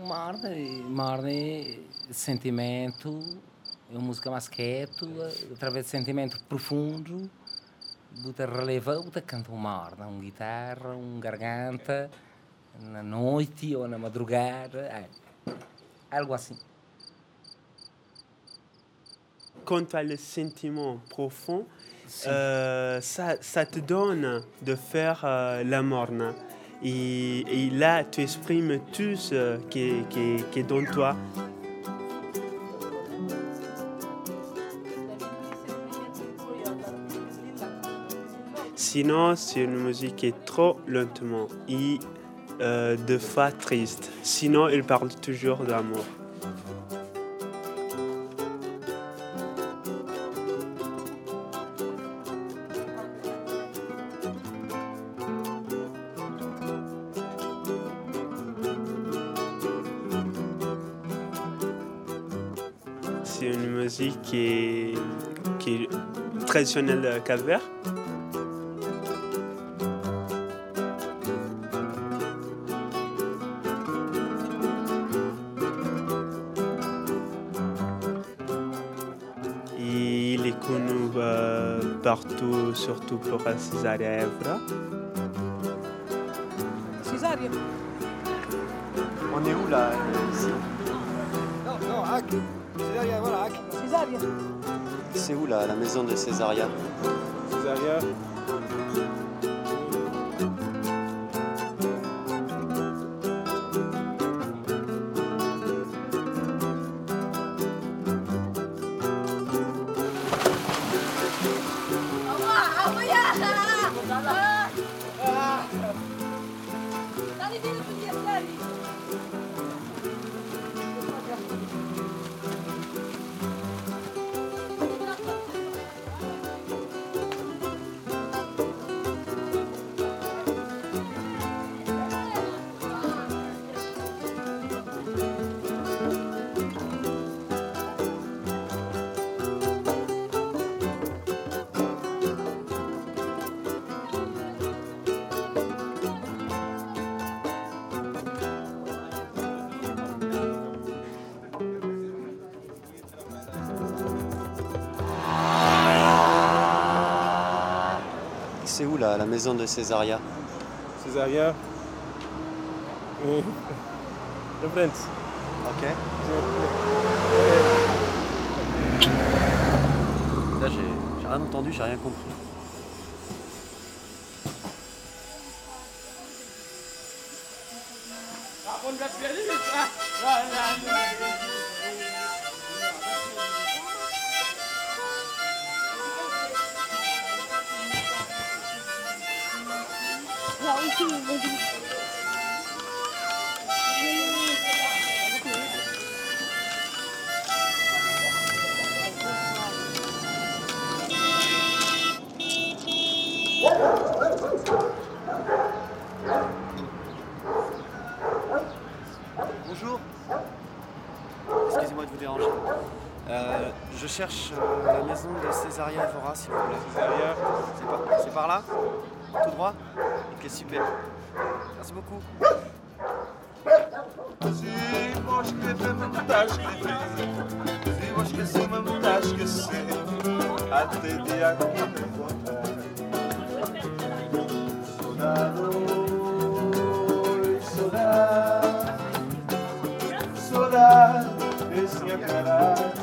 uma ordem, uma ordem de sentimento, é uma música mais quieto, através de sentimento profundo, Buta releva, Buta canta uma ordem, uma guitarra, um garganta, na noite ou na madrugada, é, algo assim. Quanto ao sentimento profundo, euh, ça, ça, te donne de faire a euh, la Et, là, tu exprimes tout ce qui, est dans toi. Sinon, c'est une musique qui est trop lentement et euh, de fois triste. Sinon, il parle toujours d'amour. traditionnel euh, calvaire. Il est connu euh, partout, surtout pour Césarea Evra. César On est où là, ici c'est où la, la maison de Césaria Césaria c'est où la, maison de Césaria Césaria Le Prince. Ok. Là, j'ai rien entendu, j'ai rien compris. Bonjour. Excusez-moi de vous déranger. Euh, je cherche euh, la maison de Césaria Evora, s'il vous plaît. C'est par, par là Tout droit Ok, super. Merci beaucoup. Se vou escrever-me, está a Se vou esquecer-me, está a esquecer. Até dia que me encontrar. Soldado, soldado, soldado, esse é caralho.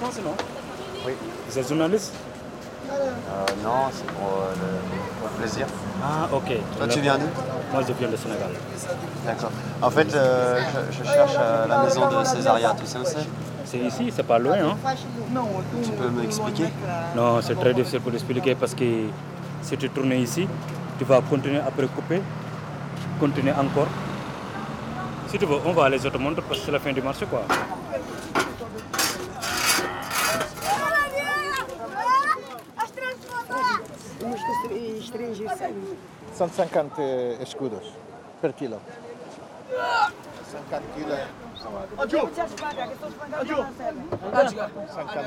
France, non Oui. Vous êtes journaliste euh, Non, c'est euh, pour le plaisir. Ah, ok. Toi, tu viens d'où Moi, je viens de Sénégal. D'accord. En fait, euh, je, cherche la maison de Césaria, tu sais où c'est c'est ici, c'est pas loin. Hein. Tu peux m'expliquer Non, c'est très difficile pour expliquer parce que si tu tournes ici, tu vas continuer à couper, continuer encore. Si tu veux, on va aller je autres mondes parce que c'est la fin du marché quoi. São cinquenta escudos por quilo. cinquenta quilos. Adjo! 50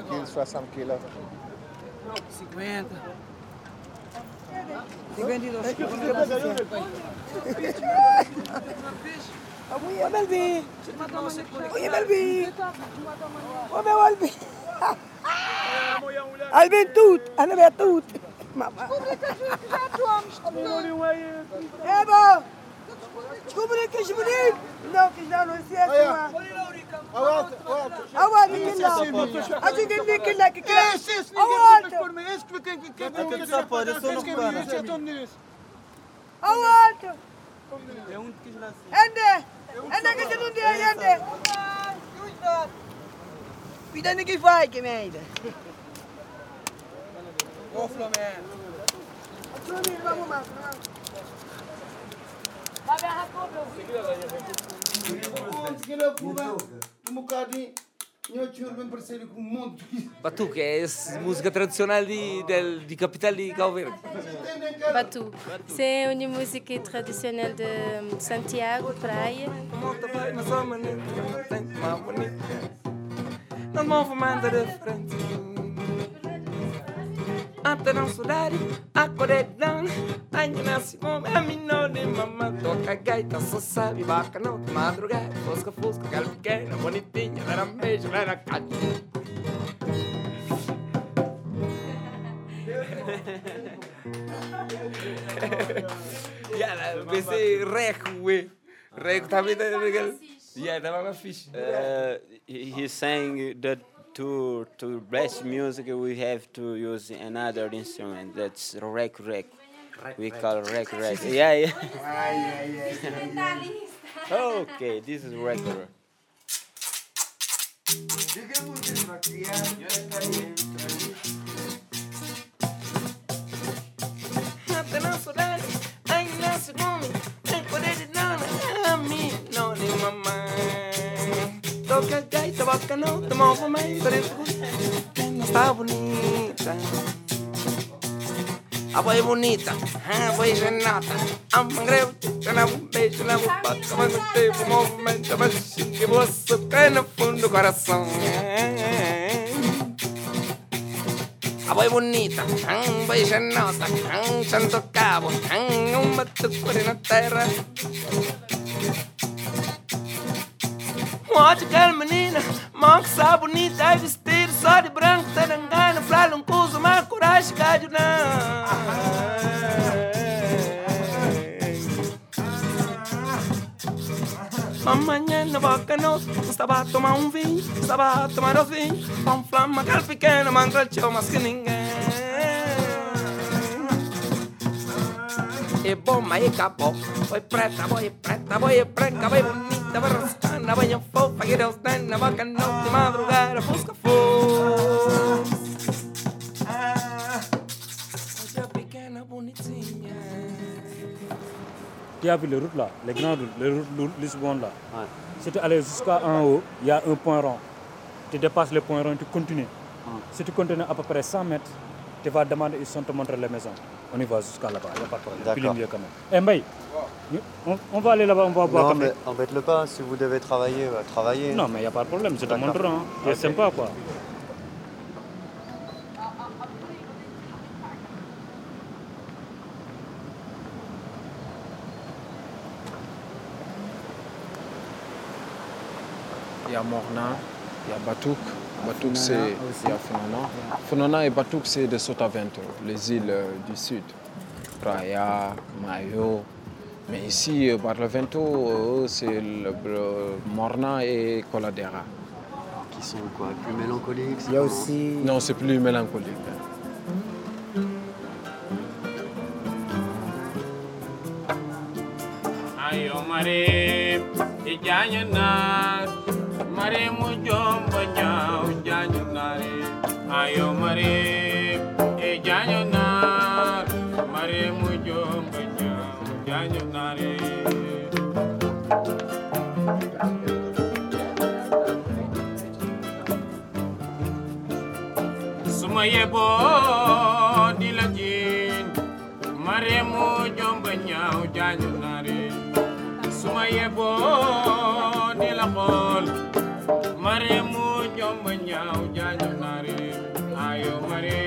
quilos, 60 quilos. 50. 52. 52. 52. 52. 52. 52. 52. 52. 52. Evo! Skupine Kishmini! No, Kishano, Siasma. Awa, Nikila. Azi din Nikila Kikila. Es, es, Nikila. Es, Kikila. Awa. Ende. Ende Kishmini diye ende. Bir tane kifayet kemeydi. Ô Flamengo! Flamengo, vamos lá, Vai agarrar a cobra, eu Batuque é essa música tradicional de, de, de capital de Cabo Verde. Batu, é uma música tradicional de hum, Santiago, praia. Não frente. Attendant soudade, Ainda côté d'angle, Angina a menor de mamá, toca gaita, só sabe bacanal, madrugada, fosca, fosca, cara pequena, bonitinha, era beijo, era cacho. Yara, pensei, reco, ué. Reco também. Yeah, that was fish. Uh, he sang that to to brass music we have to use another instrument that's rec rec. We call rec rec. Yeah, yeah. okay, this is record. boca não tomou por mim, por que não está bonita. A boi bonita, a boi genata, a mangreu, na beijo, na boca, mas não teve movimento, mas chique, você cai no fundo do coração. A boi bonita, um beijo nota, um santo cabo, um batucure na terra de aquela menina, mão que sabe bonita, é vestido só de branco, tá engano, fralha um cuso, mas coragem, cádio não. Amanhã na boca nós estava a tomar um vinho, estava a tomar o vinho, com flama, pequena, pequeno, mandrachou mais que ninguém. E bom, e acabou. foi preta, boi preta, boi branca, boi bonita, boi rosa. Tu as vu les routes là, les grandes routes, les routes Lisbonne là. Ouais. Si tu allais jusqu'à un haut, il y a un point rond. Tu dépasses le point rond, tu continues. Si tu continues à peu près 100 mètres, tu vas demander, ils sont te montrer les maisons. On y va jusqu'à là-bas, il n'y a pas de problème. D'accord. mieux quand même. Eh, on, va aller là-bas, on va boire. Non, mais embête-le pas, si vous devez travailler, euh, travaillez. Non, hein. mais il n'y a pas de problème, c'est mon rang. C'est sympa, quoi. Il y a Morna, il y a Batouk. Batouk, c'est. Il y a Funana. Funana et Batouk, c'est de Sotavento, les îles euh, du sud. Praia, Mayo, mais ici, euh, vento, euh, c'est le, euh, Morna et Coladera. Qui sont quoi Plus mélancoliques Il y a aussi... Non, c'est plus mélancolique. Ayo oh, yeboo di la jiin mareemu jomba ñaaw jaaju nare suma yeboo di la xool mareemu jomba ñaaw jaaju nare ayo mare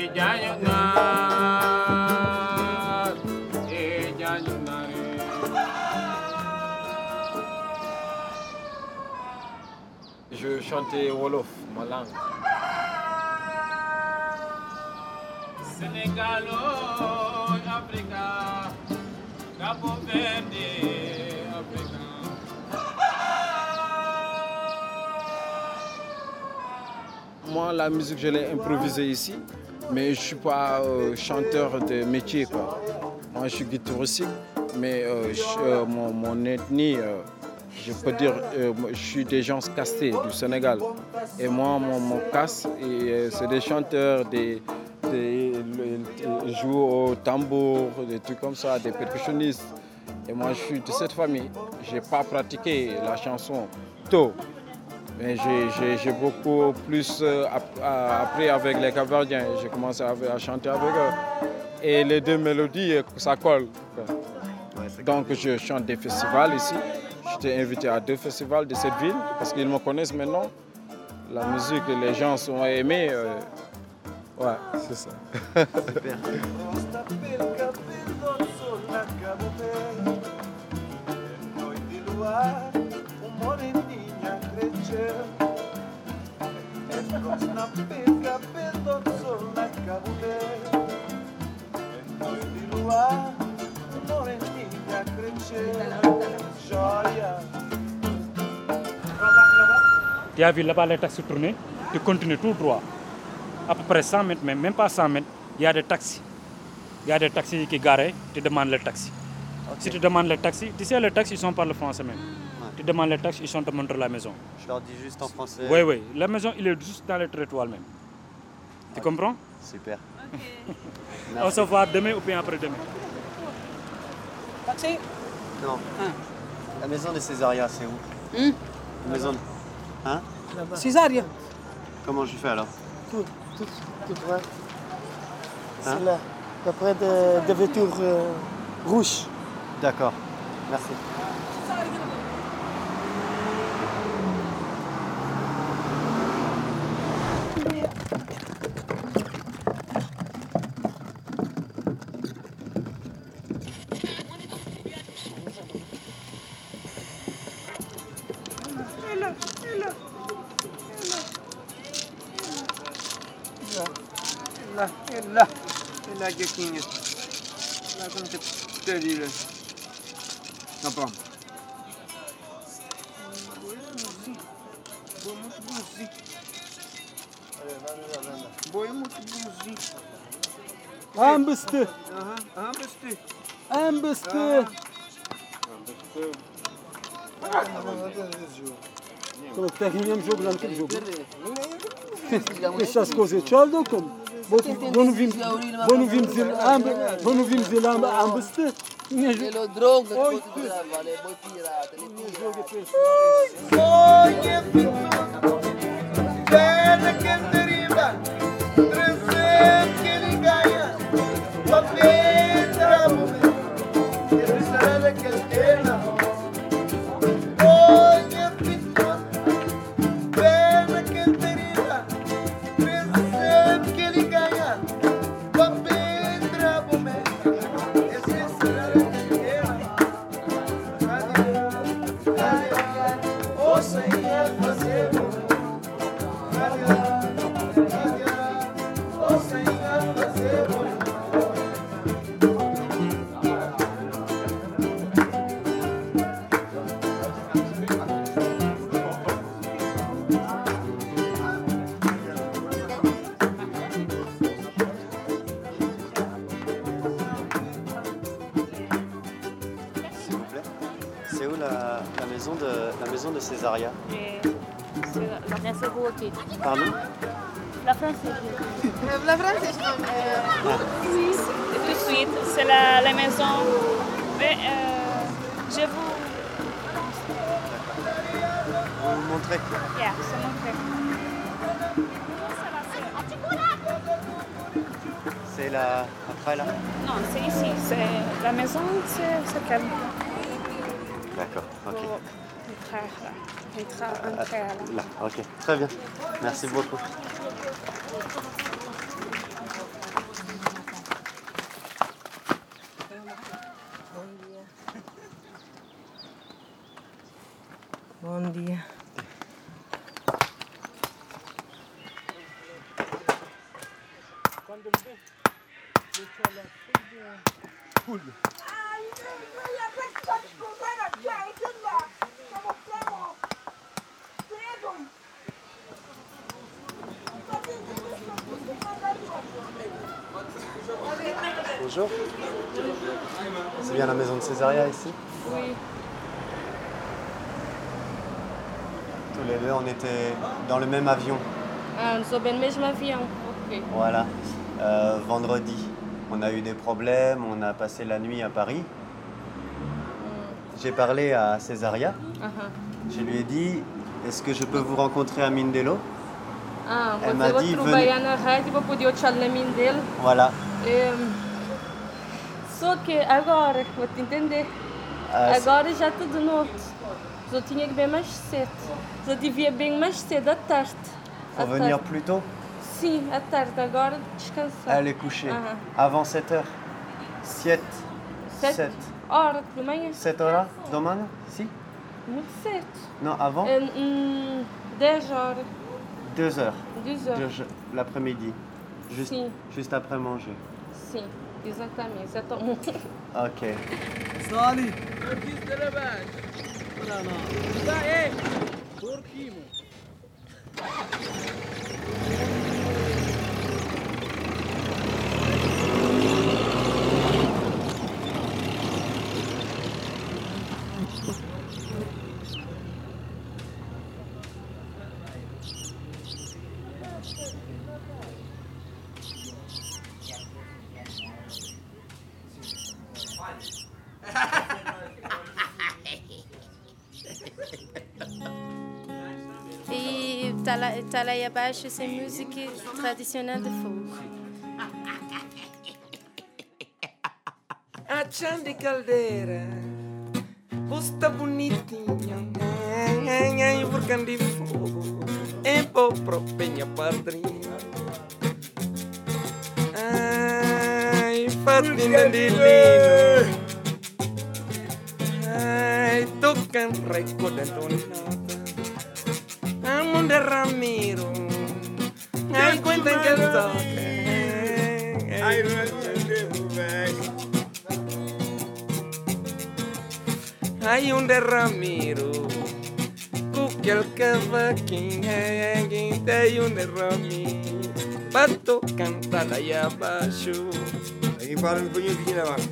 e jaaju naar e jaaju Je chantais Wolof, ma langue. Sénégal, Africa, Cabo Verde, Africa. Moi, la musique, je l'ai improvisée ici, mais je ne suis pas euh, chanteur de métier. Moi, je suis guitariste, mais euh, euh, mon, ethnie, je peux dire, je suis des gens castés du Sénégal. Et moi, mon, mon casse, c'est des chanteurs, des ils jouent au tambour, des trucs comme ça, des percussionnistes. Et moi, je suis de cette famille. Je n'ai pas pratiqué la chanson tôt. Mais j'ai beaucoup plus euh, euh, appris avec les Cavardiens. J'ai commencé à, chanter avec eux. Et les deux mélodies, euh, ça colle. Donc, je chante des festivals ici. J'étais invité à deux festivals de cette ville parce qu'ils me connaissent maintenant. La musique, les gens sont aimés. Ouais, c'est ça. Super. Tu as vu là-bas les taxis tourner, tu continues tout droit à peu près 100 mètres, mais même pas 100 mètres, il y a des taxis. Il y a des taxis qui garaient, tu demandes le taxi. Si tu demandes le taxi, tu sais, le taxi, ils sont par le français même. Tu demandes le taxi, ils sont te montrer la maison. Je leur dis juste en français. Oui, oui. La maison, il est juste dans le territoire même. Tu comprends Super. On se voit demain ou bien après-demain. Taxi Non. Hein. La maison de Césaria, c'est où hmm? La maison. Hein Césaria. Comment je fais alors tout, tu droit. C'est hein? là, près des de voitures euh, rouges. D'accord, merci. asking you. We're going to study this. No problem. Boyumuz buzi. Am bıstı. Aha, aha bıstı. Am bıstı. Kılıkta hinem joglan kim joglan. Kışas kozu çaldı okum. bunu vimzil amb bunu vimzil amb ambıstı ne droga oy pirata ne jogo peixe é oy que fica C'est où la, maison de, la maison de Césaria euh, C'est la princesse Roquet. Pardon La France. Euh, la princesse Oui, tout de suite. C'est la, la, maison. Mais, euh, je vous C'est là, après là Non, c'est ici. C'est la maison, c'est calme. D'accord, ok. Entrer, là. Un euh, là. là, ok. Très bien. Merci beaucoup. Bonne dia. Bonjour. C'est bien la maison de Césaria ici Oui. Tous les deux, on était dans le même avion. Ah, dans le même avion, ok. Voilà. Euh, vendredi, on a eu des problèmes, on a passé la nuit à Paris. J'ai parlé à Césaria. Uh Je lui ai dit Est-ce que je peux vous rencontrer à Mindelo ah, Elle m'a dit Venez. Hein, voilà. Euh, Só que agora, vou te entender. Ah, agora já está de noite. Eu tinha que vir mais cedo. Eu devia bem mais cedo à tarde. Faut venir plus tôt si, à tarde, agora descansar. Elle est couchée ah. Avant 7 h 7. h 7. h de manhã? 7 horas Demain? Si? Muito certo. Non, avant 10 eh, um, horas, 2 heures. 2 h L'après-midi. Juste, juste après manger. Si, exatamente. h Ok. Salih. Türkiz dele ben. Ulan ha. Da ev. Turkiyim. tala Talayabash, sem música tradicional de fogo. folk. Accendi caldeira, posta bonitinha, vulcão de fogo, e vou penha padrinho. Ai, fatina de lino, ai, tocando um recordando não. un de Ramiro. Ay, cuenten que toque. Hay un de Ramiro, que el cavaquín, hay un de Ramiro, pato cantar allá abajo. Aquí para el puño que abajo.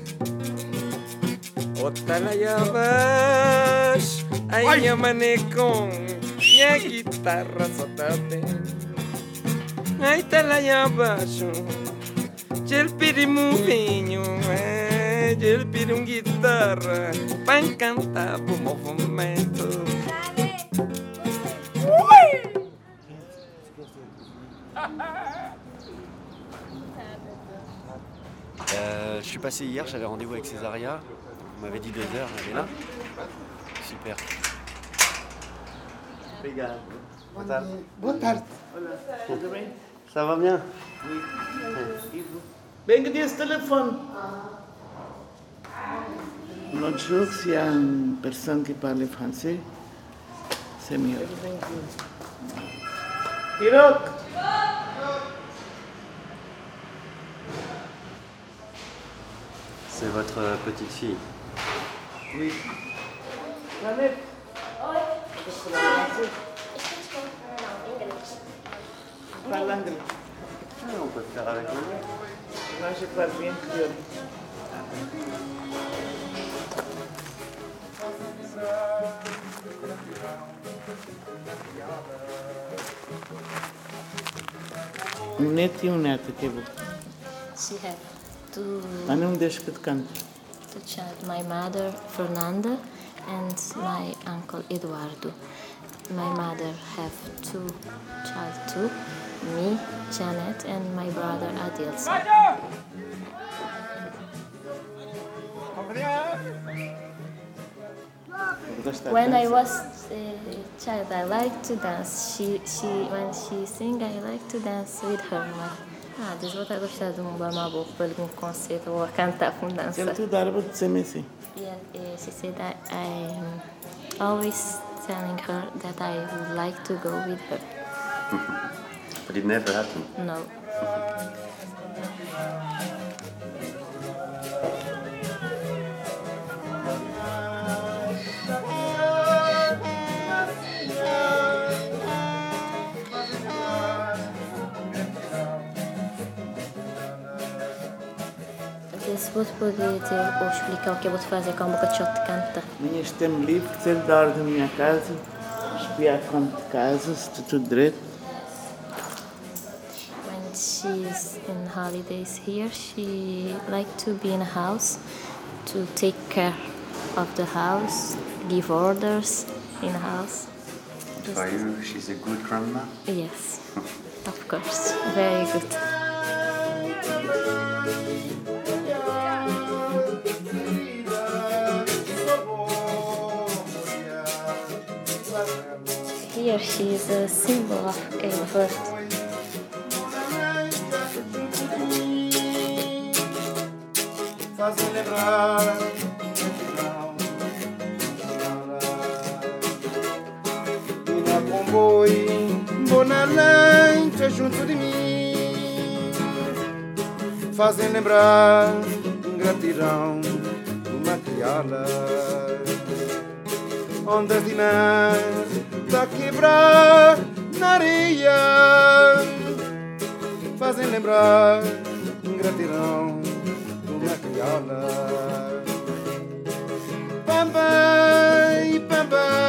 Otra allá abajo, un minha guitarra só tá bem. Aí tá lá abaixo, ele pediu um vinho, eh, ele pediu uma guitarra pra encantar o movimento. Ui! Euh, je suis passé hier, j'avais rendez-vous avec Césaria. On m'avait dit deux heures, elle est là. Super. Bonne tarde. Boa tarde. Ça va bien Oui. bem? Sim. ce que desse L'autre jour, s'il y a une personne qui parle français, c'est mieux. Hirok C'est votre petite fille Oui. mère. Parlando. Non não, parlare con me. Ma je parle bien que... Um neto e um neto, aqui é bom. She had two... Ah, não deixo que te cante. To chat my mother, Fernanda. and my uncle Eduardo. My mother have two child too, me, Janet, and my brother Adilson. When I was a child, I liked to dance. She, she, when she sing, I like to dance with her. Ah, Deus vai estar gostando de dar uma boa pelo meu concerto, a cantar com dança. Quero te dar para dizer mesmo. Assim. Yeah, yeah, she said that I'm always telling her that I would like to go with her. but it never happened. No. você pode dizer eh, ou explicar o que é você fazer com a boca de shot de canta? Minha tempo livre, sair da hora da minha casa, espiar a como de casa, se está tudo direito. When she's in holidays here, she like to be in a house, to take care of the house, give orders in a house. For you, she's a good grandma? Yes, of course, very good. here she is a symbol of effort. bonalante junto de mim Fazem lembrar ingratidão de uma criada Ondas de mar a quebrar na areia fazem lembrar um gratidão do Macagala. Bye bye, bye bye.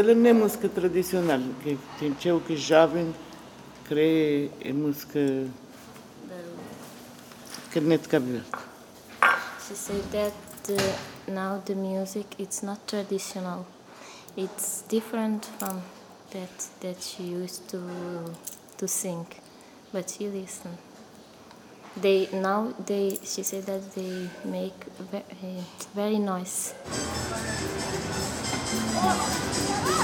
ela não é música tradicional, que tem é o que jovem crê é música que não é de Cabo She said that now the music it's not traditional. It's different from that that she used to to sing, but she listen They now they she said that they make very, eh, very noise.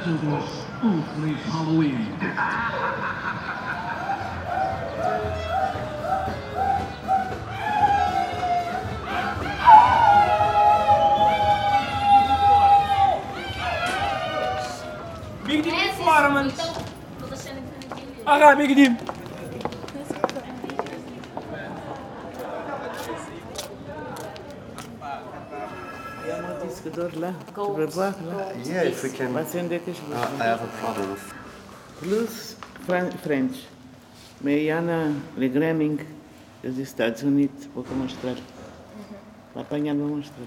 scheduled was Oakley's Halloween. Bir gideyim fuarımın. Aga bir gideyim. ventilador lá, para Yeah, if we can. Vai acender as luzes. I have a problem. Plus French. Mariana Legramming, dos Estados Unidos, vou mostrar. Para uhum. apanhar, vou mostrar.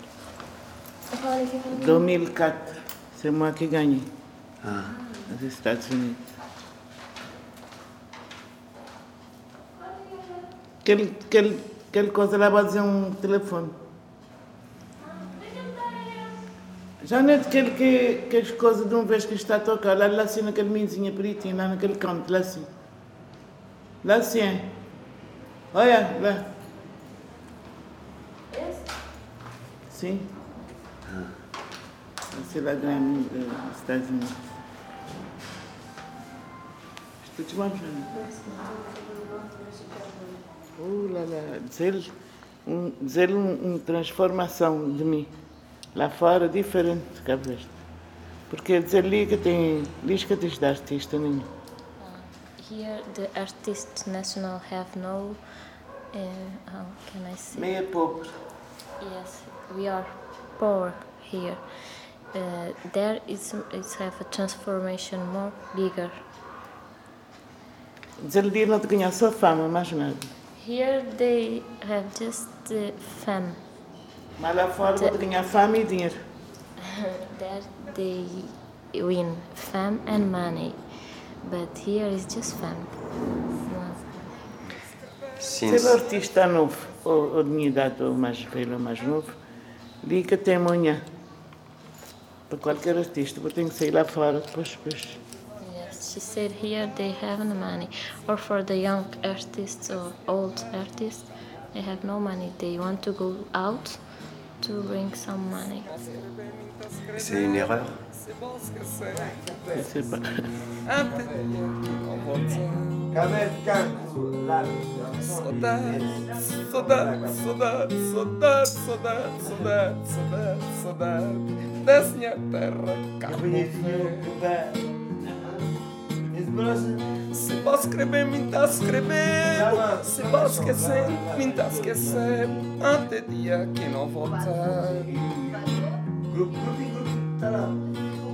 2004, semana que ganhei. Ah. Nos Estados Unidos. Aquele, aquele, aquele coisa lá vai dizer um telefone. Já não é daquele que, que as coisas de uma vez que está a tocar, lá, lá assim naquele minzinho peritinho, lá naquele canto, lá assim. Lá assim é. Olha, lá. Esse? Sim. Esse lá grande dos Estados Unidos. Estou te mostrando. Oh, lá, lá. dizer ele, um, dizer ele um transformação de mim. Lá fora é diferente de Cabo Verde. Porque ali é que tem listas de artista nenhum. Ah, here the artist national have no uh, how can I say? Meia pobre. Yes, we are poor here. Uh, there is it's have a transformation more bigger. Ali não ganha só fama, mais nada. Here they have just the eh, fame. Mas lá fora the, tinha fome e dinheiro. There they win fame and money, but here is just fame. Se o artista novo, ou, ou de minha idade, ou mais velho, ou mais novo, diga até amanhã. Para qualquer artista, vou ter que sair lá fora depois. depois. Yes, she said here they have no money. Or for the young artists or old artists, they have no money. They want to go out to bring some money. C'est une erreur. Se posso escrever, tá a escrever. Se posso esquecer, tá a esquecer. Até dia que não voltar. Tá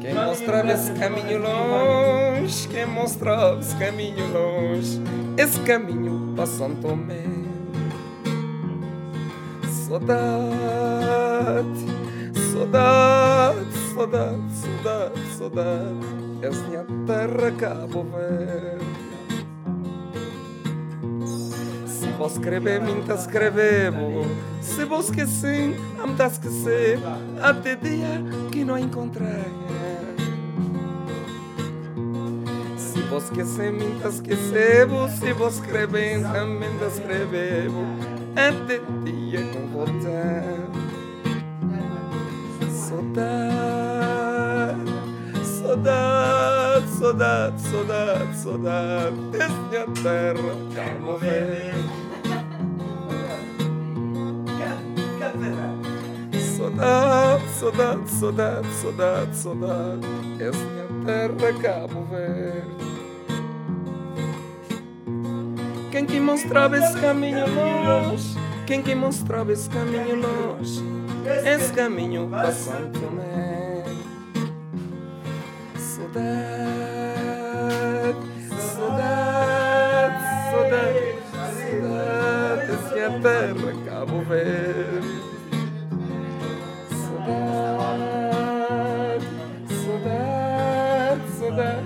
quem mostrava esse caminho longe, quem mostrava esse caminho longe, esse caminho para São Tomé. Saudade, saudade, saudade, saudade, saudade é terra Cabo Verde. Se vos escrever, minta escrevevo. Se vos esquecer, amta esquecer. Até dia que não encontrei. Se vos esquecer, minta esquecevo. Se vos escrever, minta escrevevo. Até dia que não voltar. Saudade. Saudade, saudade, saudade, saudade Desse minha terra Quero morrer Saudade, saudade, saudade, saudade, saudade Essa minha terra Cabo Verde Quem que mostrava esse caminho longe Quem que mostrava esse caminho longe Esse caminho passante mesmo Sadat, Sadat, Sadat, Sadat es minha terra, Cabo Verde. Sadat, Sadat, Sadat,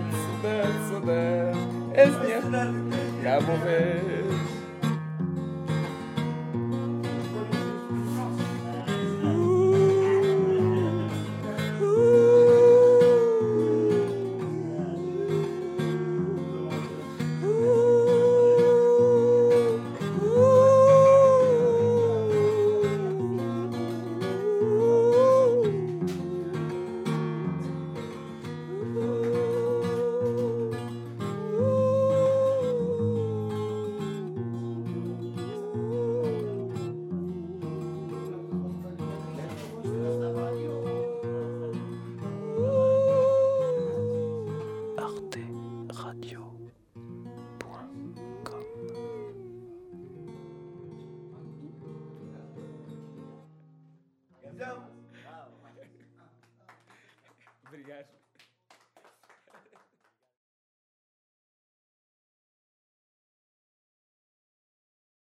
Sadat, Sadat es